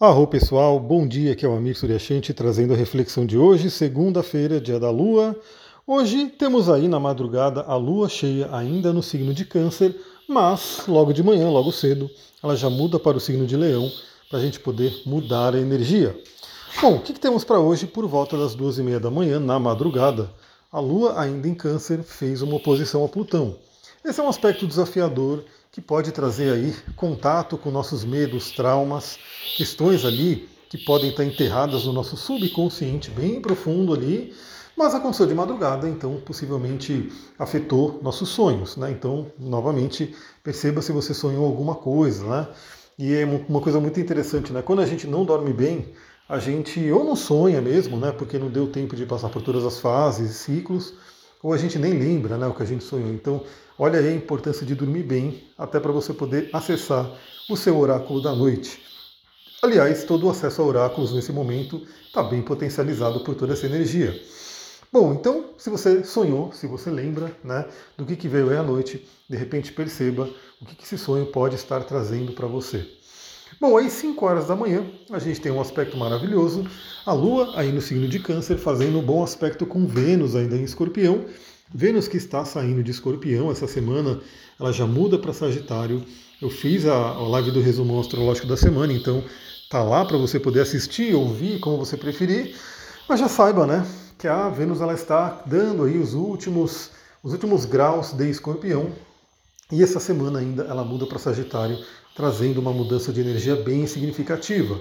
Arro pessoal, bom dia, aqui é o Amir Suryashanti trazendo a reflexão de hoje, segunda-feira, dia da Lua. Hoje temos aí na madrugada a Lua cheia ainda no signo de Câncer, mas logo de manhã, logo cedo, ela já muda para o signo de Leão para a gente poder mudar a energia. Bom, o que, que temos para hoje por volta das duas e meia da manhã, na madrugada? A Lua ainda em Câncer fez uma oposição a Plutão. Esse é um aspecto desafiador que pode trazer aí contato com nossos medos, traumas, questões ali que podem estar enterradas no nosso subconsciente bem profundo ali, mas aconteceu de madrugada, então possivelmente afetou nossos sonhos, né? Então, novamente, perceba se você sonhou alguma coisa, né? E é uma coisa muito interessante, né? Quando a gente não dorme bem, a gente ou não sonha mesmo, né? Porque não deu tempo de passar por todas as fases ciclos, ou a gente nem lembra né, o que a gente sonhou. Então, olha aí a importância de dormir bem, até para você poder acessar o seu oráculo da noite. Aliás, todo o acesso a oráculos nesse momento está bem potencializado por toda essa energia. Bom, então, se você sonhou, se você lembra né, do que, que veio aí à noite, de repente perceba o que, que esse sonho pode estar trazendo para você. Bom, aí 5 horas da manhã a gente tem um aspecto maravilhoso, a Lua aí no signo de Câncer fazendo um bom aspecto com Vênus ainda em Escorpião. Vênus que está saindo de Escorpião essa semana, ela já muda para Sagitário. Eu fiz a, a live do resumo astrológico da semana, então tá lá para você poder assistir, ouvir, como você preferir. Mas já saiba, né, que a Vênus ela está dando aí os últimos os últimos graus de Escorpião. E essa semana ainda ela muda para Sagitário trazendo uma mudança de energia bem significativa.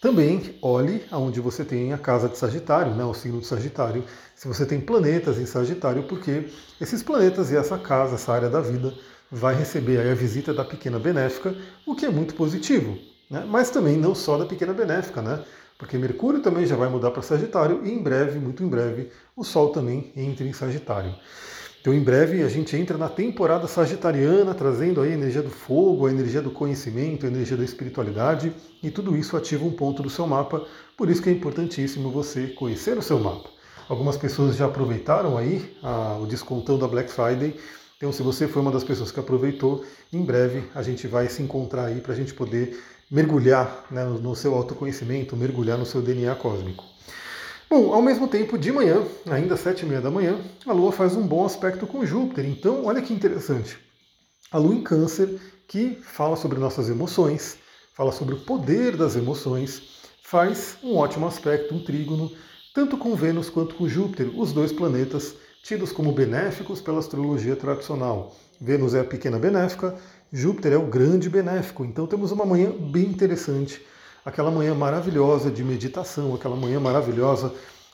Também olhe aonde você tem a casa de Sagitário, né, o signo de Sagitário, se você tem planetas em Sagitário, porque esses planetas e essa casa, essa área da vida, vai receber a visita da pequena benéfica, o que é muito positivo. Né? Mas também não só da pequena benéfica, né? porque Mercúrio também já vai mudar para Sagitário e em breve, muito em breve, o Sol também entra em Sagitário. Então, em breve, a gente entra na temporada sagitariana, trazendo aí a energia do fogo, a energia do conhecimento, a energia da espiritualidade, e tudo isso ativa um ponto do seu mapa, por isso que é importantíssimo você conhecer o seu mapa. Algumas pessoas já aproveitaram aí a, o descontão da Black Friday, então se você foi uma das pessoas que aproveitou, em breve a gente vai se encontrar aí para a gente poder mergulhar né, no seu autoconhecimento, mergulhar no seu DNA cósmico. Bom, ao mesmo tempo, de manhã, ainda às sete e meia da manhã, a Lua faz um bom aspecto com Júpiter. Então, olha que interessante. A Lua em Câncer, que fala sobre nossas emoções, fala sobre o poder das emoções, faz um ótimo aspecto, um trígono, tanto com Vênus quanto com Júpiter, os dois planetas tidos como benéficos pela astrologia tradicional. Vênus é a pequena benéfica, Júpiter é o grande benéfico. Então temos uma manhã bem interessante aquela manhã maravilhosa de meditação, aquela manhã maravilhosa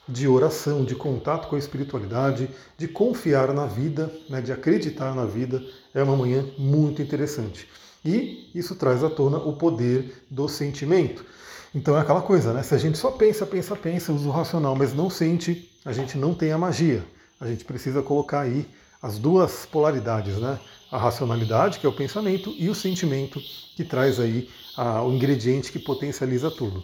de oração, de contato com a espiritualidade, de confiar na vida, né, de acreditar na vida, é uma manhã muito interessante. E isso traz à tona o poder do sentimento. Então é aquela coisa, né? Se a gente só pensa, pensa, pensa, usa o racional, mas não sente, a gente não tem a magia. A gente precisa colocar aí as duas polaridades, né? A racionalidade, que é o pensamento, e o sentimento, que traz aí a, o ingrediente que potencializa tudo.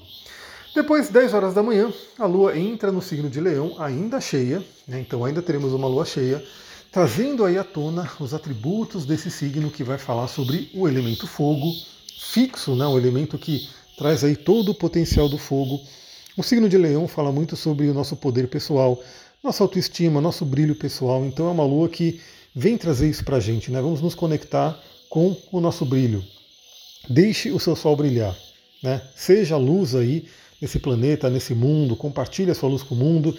Depois, 10 horas da manhã, a Lua entra no signo de Leão, ainda cheia, né? então ainda teremos uma Lua cheia, trazendo aí à tona os atributos desse signo que vai falar sobre o elemento fogo, fixo, né? o elemento que traz aí todo o potencial do fogo. O signo de Leão fala muito sobre o nosso poder pessoal, nossa autoestima, nosso brilho pessoal. Então é uma lua que vem trazer isso para a gente, né? Vamos nos conectar com o nosso brilho. Deixe o seu sol brilhar. Né? Seja luz aí nesse planeta, nesse mundo, compartilhe a sua luz com o mundo.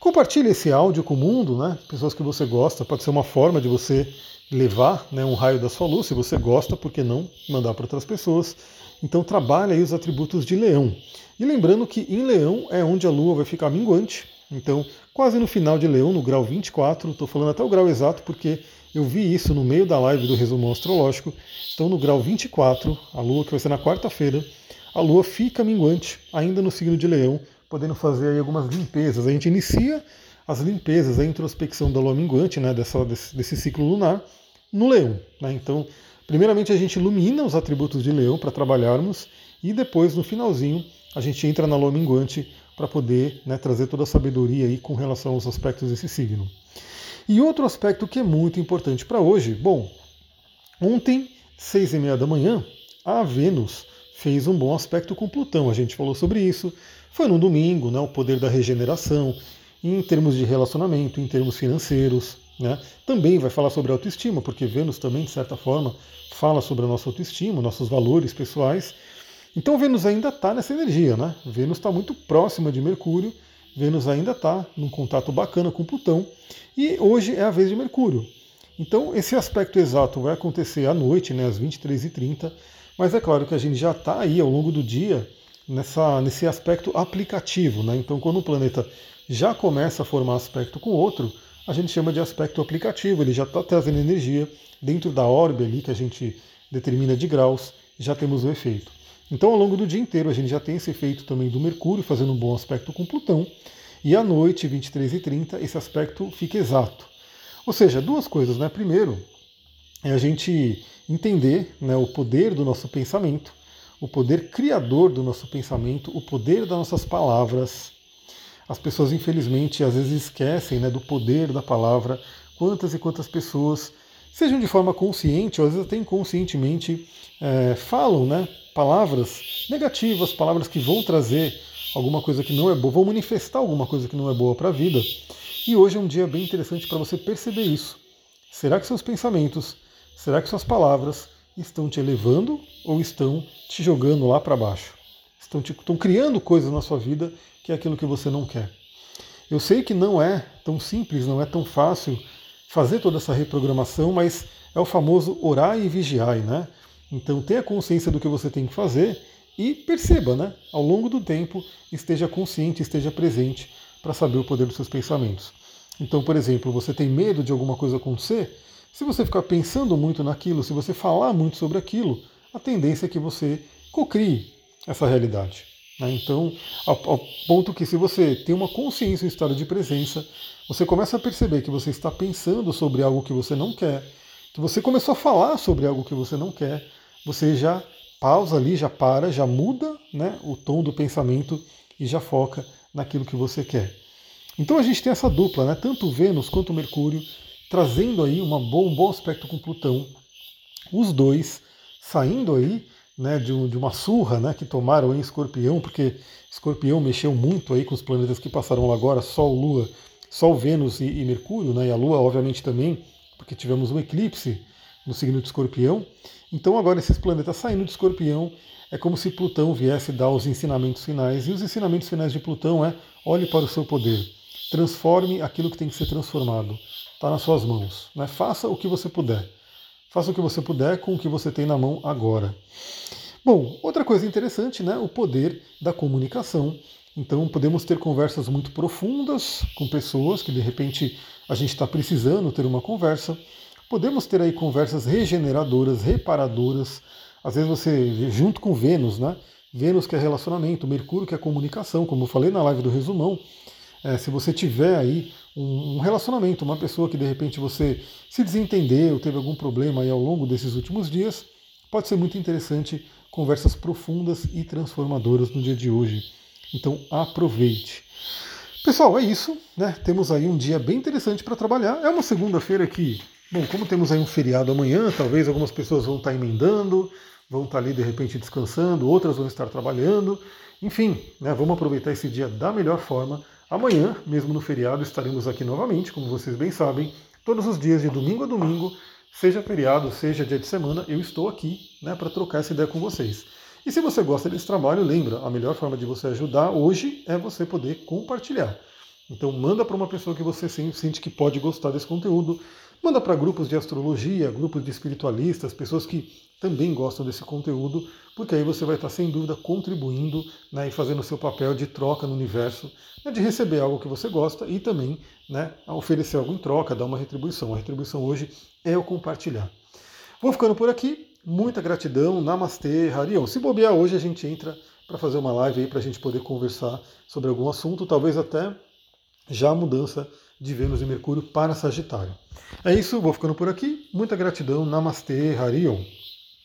Compartilhe esse áudio com o mundo, né? Pessoas que você gosta, pode ser uma forma de você levar né, um raio da sua luz, se você gosta, por que não mandar para outras pessoas? Então trabalhe aí os atributos de leão. E lembrando que em leão é onde a lua vai ficar minguante, então quase no final de leão, no grau 24, estou falando até o grau exato porque eu vi isso no meio da live do resumo astrológico. Então, no grau 24, a Lua, que vai ser na quarta-feira, a Lua fica minguante, ainda no signo de Leão, podendo fazer algumas limpezas. A gente inicia as limpezas, a introspecção da Lua minguante, né, dessa, desse, desse ciclo lunar, no Leão. Né? Então, primeiramente a gente ilumina os atributos de Leão para trabalharmos, e depois, no finalzinho, a gente entra na Lua minguante para poder né, trazer toda a sabedoria aí com relação aos aspectos desse signo. E outro aspecto que é muito importante para hoje, bom, ontem, seis e meia da manhã, a Vênus fez um bom aspecto com Plutão. A gente falou sobre isso. Foi no domingo, né, o poder da regeneração, em termos de relacionamento, em termos financeiros. Né? Também vai falar sobre autoestima, porque Vênus também, de certa forma, fala sobre a nossa autoestima, nossos valores pessoais. Então Vênus ainda está nessa energia, né? Vênus está muito próxima de Mercúrio, Vênus ainda está num contato bacana com Plutão, e hoje é a vez de Mercúrio. Então esse aspecto exato vai acontecer à noite, né, às 23h30, mas é claro que a gente já está aí ao longo do dia nessa, nesse aspecto aplicativo. Né? Então quando o planeta já começa a formar aspecto com outro, a gente chama de aspecto aplicativo, ele já está trazendo energia dentro da órbita ali que a gente determina de graus, já temos o efeito. Então, ao longo do dia inteiro, a gente já tem esse efeito também do Mercúrio fazendo um bom aspecto com Plutão, e à noite, 23 e 30, esse aspecto fica exato. Ou seja, duas coisas, né? Primeiro, é a gente entender né, o poder do nosso pensamento, o poder criador do nosso pensamento, o poder das nossas palavras. As pessoas, infelizmente, às vezes esquecem né, do poder da palavra. Quantas e quantas pessoas, sejam de forma consciente ou às vezes até inconscientemente, é, falam né, palavras negativas, palavras que vão trazer alguma coisa que não é boa, vão manifestar alguma coisa que não é boa para a vida. E hoje é um dia bem interessante para você perceber isso. Será que seus pensamentos, será que suas palavras estão te elevando ou estão te jogando lá para baixo? Estão, te, estão criando coisas na sua vida que é aquilo que você não quer. Eu sei que não é tão simples, não é tão fácil fazer toda essa reprogramação, mas é o famoso orar e vigiar, né? Então tenha consciência do que você tem que fazer e perceba, né? Ao longo do tempo, esteja consciente, esteja presente para saber o poder dos seus pensamentos. Então, por exemplo, você tem medo de alguma coisa acontecer? Se você ficar pensando muito naquilo, se você falar muito sobre aquilo, a tendência é que você cocrie essa realidade. Né? Então, ao, ponto que se você tem uma consciência, um estado de presença, você começa a perceber que você está pensando sobre algo que você não quer, que você começou a falar sobre algo que você não quer, você já pausa ali, já para, já muda né, o tom do pensamento e já foca naquilo que você quer. Então a gente tem essa dupla, né, tanto Vênus quanto Mercúrio, trazendo aí uma boa, um bom aspecto com Plutão, os dois saindo aí né, de, um, de, uma surra né, que tomaram em Escorpião, porque Escorpião mexeu muito aí com os planetas que passaram lá agora, Sol, Lua, Sol, Vênus e, e Mercúrio, né, e a Lua obviamente também, porque tivemos um eclipse no signo de Escorpião. Então agora esses planetas saindo de Escorpião, é como se Plutão viesse dar os ensinamentos finais. E os ensinamentos finais de Plutão é olhe para o seu poder, transforme aquilo que tem que ser transformado. Está nas suas mãos. Né? Faça o que você puder. Faça o que você puder com o que você tem na mão agora. Bom, outra coisa interessante, né? O poder da comunicação. Então podemos ter conversas muito profundas com pessoas que de repente a gente está precisando ter uma conversa. Podemos ter aí conversas regeneradoras, reparadoras. Às vezes você, junto com Vênus, né? Vênus que é relacionamento, Mercúrio que é comunicação, como eu falei na live do resumão. É, se você tiver aí um, relacionamento, uma pessoa que de repente você se desentendeu, teve algum problema aí ao longo desses últimos dias, pode ser muito interessante conversas profundas e transformadoras no dia de hoje. Então aproveite. Pessoal, é isso, né? Temos aí um dia bem interessante para trabalhar. É uma segunda-feira que Bom, como temos aí um feriado amanhã, talvez algumas pessoas vão estar emendando, vão estar ali de repente descansando, outras vão estar trabalhando. Enfim, né, vamos aproveitar esse dia da melhor forma. Amanhã, mesmo no feriado, estaremos aqui novamente, como vocês bem sabem, todos os dias de domingo a domingo, seja feriado, seja dia de semana, eu estou aqui né, para trocar essa ideia com vocês. E se você gosta desse trabalho, lembra, a melhor forma de você ajudar hoje é você poder compartilhar. Então manda para uma pessoa que você sente que pode gostar desse conteúdo. Manda para grupos de astrologia, grupos de espiritualistas, pessoas que também gostam desse conteúdo, porque aí você vai estar sem dúvida contribuindo né, e fazendo o seu papel de troca no universo, né, de receber algo que você gosta e também né, oferecer algo em troca, dar uma retribuição. A retribuição hoje é o compartilhar. Vou ficando por aqui. Muita gratidão. Namastê, Harion. Se bobear hoje, a gente entra para fazer uma live aí para a gente poder conversar sobre algum assunto, talvez até já a mudança de Vênus e Mercúrio para Sagitário. É isso, vou ficando por aqui. Muita gratidão. Namastê, Harion.